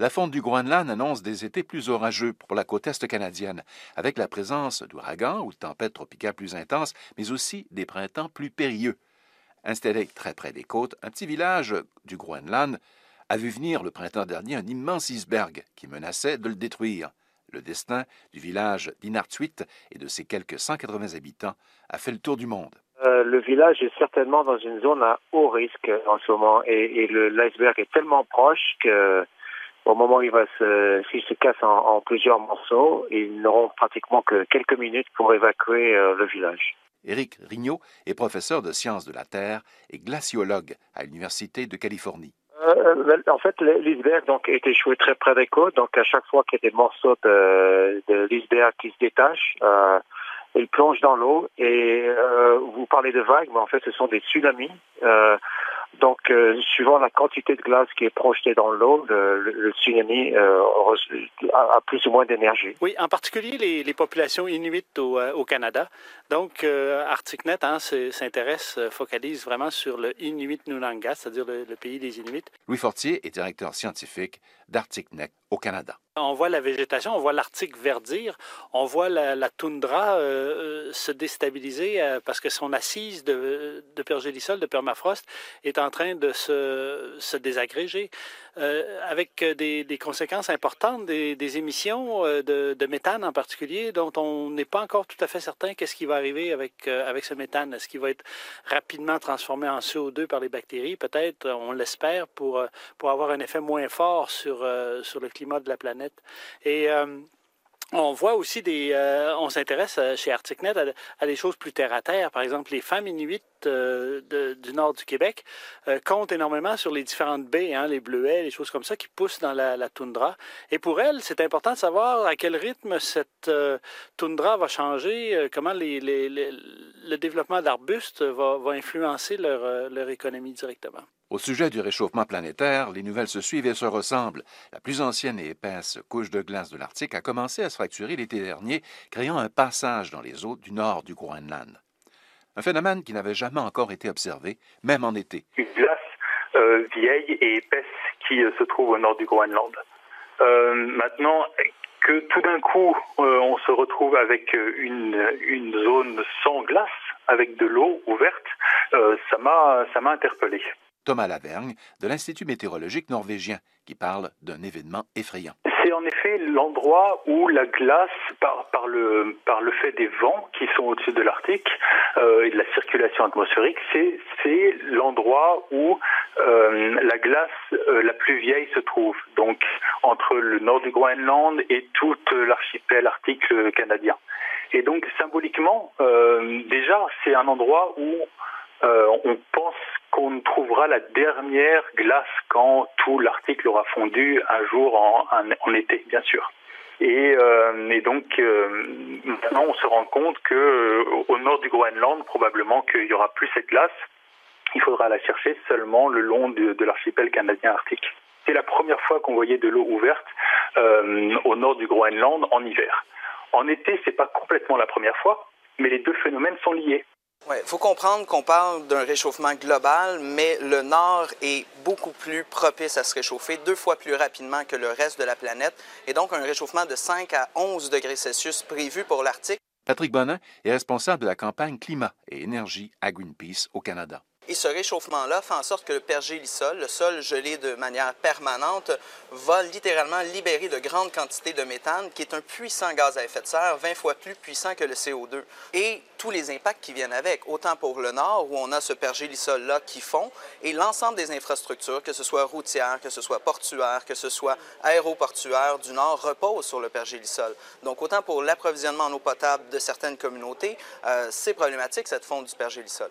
La fonte du Groenland annonce des étés plus orageux pour la côte est canadienne, avec la présence d'ouragans ou de tempêtes tropicales plus intenses, mais aussi des printemps plus périlleux. Installé très près des côtes, un petit village du Groenland a vu venir le printemps dernier un immense iceberg qui menaçait de le détruire. Le destin du village d'Inartuit et de ses quelques 180 habitants a fait le tour du monde. Euh, le village est certainement dans une zone à haut risque en ce moment et, et l'iceberg est tellement proche que au moment où il va se, s'il se casse en, plusieurs morceaux, ils n'auront pratiquement que quelques minutes pour évacuer euh, le village. Éric Rignot est professeur de sciences de la Terre et glaciologue à l'Université de Californie. Euh, euh, en fait, l'iceberg donc est échoué très près des côtes, donc à chaque fois qu'il y a des morceaux de, de l'iceberg qui se détachent, euh, il plonge dans l'eau et vous parlez de vagues, mais en fait ce sont des tsunamis. Donc, euh, suivant la quantité de glace qui est projetée dans l'eau, le, tsunami euh, a, plus ou moins d'énergie. Oui, en particulier les, les populations inuites au, euh, au Canada. Donc, ArcticNet hein, s'intéresse, focalise vraiment sur le Inuit Nunanga, c'est-à-dire le, le, pays des Inuits. Louis Fortier est directeur scientifique au Canada. On voit la végétation, on voit l'Arctique verdir, on voit la, toundra euh, euh, se déstabiliser euh, parce que son assise de, de pergélisol, de permafrost, est en train de se, se désagréger. Avec des, conséquences importantes, des, émissions de, de, méthane en particulier, dont on n'est pas encore tout à fait certain qu'est-ce qui va arriver avec, avec ce méthane. Est-ce qu'il va être rapidement transformé en CO2 par les bactéries? Peut-être, on l'espère, pour, pour avoir un effet moins fort sur, sur le climat de la planète. Et euh, on voit aussi des. Euh, on s'intéresse euh, chez ArcticNet à, des choses plus terre à terre. Par exemple, les femmes inuites du nord du Québec comptent énormément sur les différentes baies, hein, les bleuets, les choses comme ça qui poussent dans la, toundra. Et pour elles, c'est important de savoir à quel rythme cette toundra va changer, comment le développement d'arbustes va, influencer leur économie directement. Au sujet du réchauffement planétaire, les nouvelles se suivent et se ressemblent. La plus ancienne et épaisse couche de glace de l'Arctique a commencé à se fracturer l'été dernier, créant un passage dans les eaux du nord du Groenland. Un phénomène qui n'avait jamais encore été observé, même en été. Une glace euh, vieille et épaisse qui euh, se trouve au nord du Groenland. Euh, maintenant, que tout d'un coup, on se retrouve avec une, une zone sans glace, avec de l'eau ouverte, ça m'a interpellé. Thomas Lavergne de l'Institut météorologique norvégien, qui parle d'un événement effrayant. C'est en effet l'endroit où la glace, par, le, par le fait des vents qui sont au-dessus de l'Arctique euh, et de la circulation atmosphérique, c'est l'endroit où euh, la glace euh, la plus vieille se trouve, donc entre le nord du Groenland et tout l'archipel arctique canadien. Et donc symboliquement, déjà, c'est un endroit où on pense qu'on trouvera la dernière glace quand tout l'article aura fondu un jour en, été, bien sûr. Et, euh, donc euh, maintenant, on se rend compte que euh, au nord du Groenland, probablement qu'il y aura plus cette glace. Il faudra la chercher seulement le long de, l'archipel canadien arctique. C'est la première fois qu'on voyait de l'eau ouverte au nord du Groenland en hiver. En été, c'est pas complètement la première fois, mais les deux phénomènes sont liés. Il faut comprendre qu'on parle d'un réchauffement global, mais le Nord est beaucoup plus propice à se réchauffer, deux fois plus rapidement que le reste de la planète, et donc un réchauffement de 5 à 11 degrés Celsius prévu pour l'Arctique. Patrick Bonin est responsable de la campagne Climat et énergie à Greenpeace au Canada. Et ce réchauffement-là fait en sorte que le pergélisol, le sol gelé de manière permanente, va littéralement libérer de grandes quantités de méthane, qui est un puissant gaz à effet de serre, 20 fois plus puissant que le CO2. Et tous les impacts qui viennent avec, autant pour le nord, où on a ce pergélisol-là qui fond, et l'ensemble des infrastructures, que ce soit routières, que ce soit portuaires, que ce soit aéroportuaires du nord, reposent sur le pergélisol. Donc autant pour l'approvisionnement en eau potable de certaines communautés, euh, c'est problématique cette fonte du pergélisol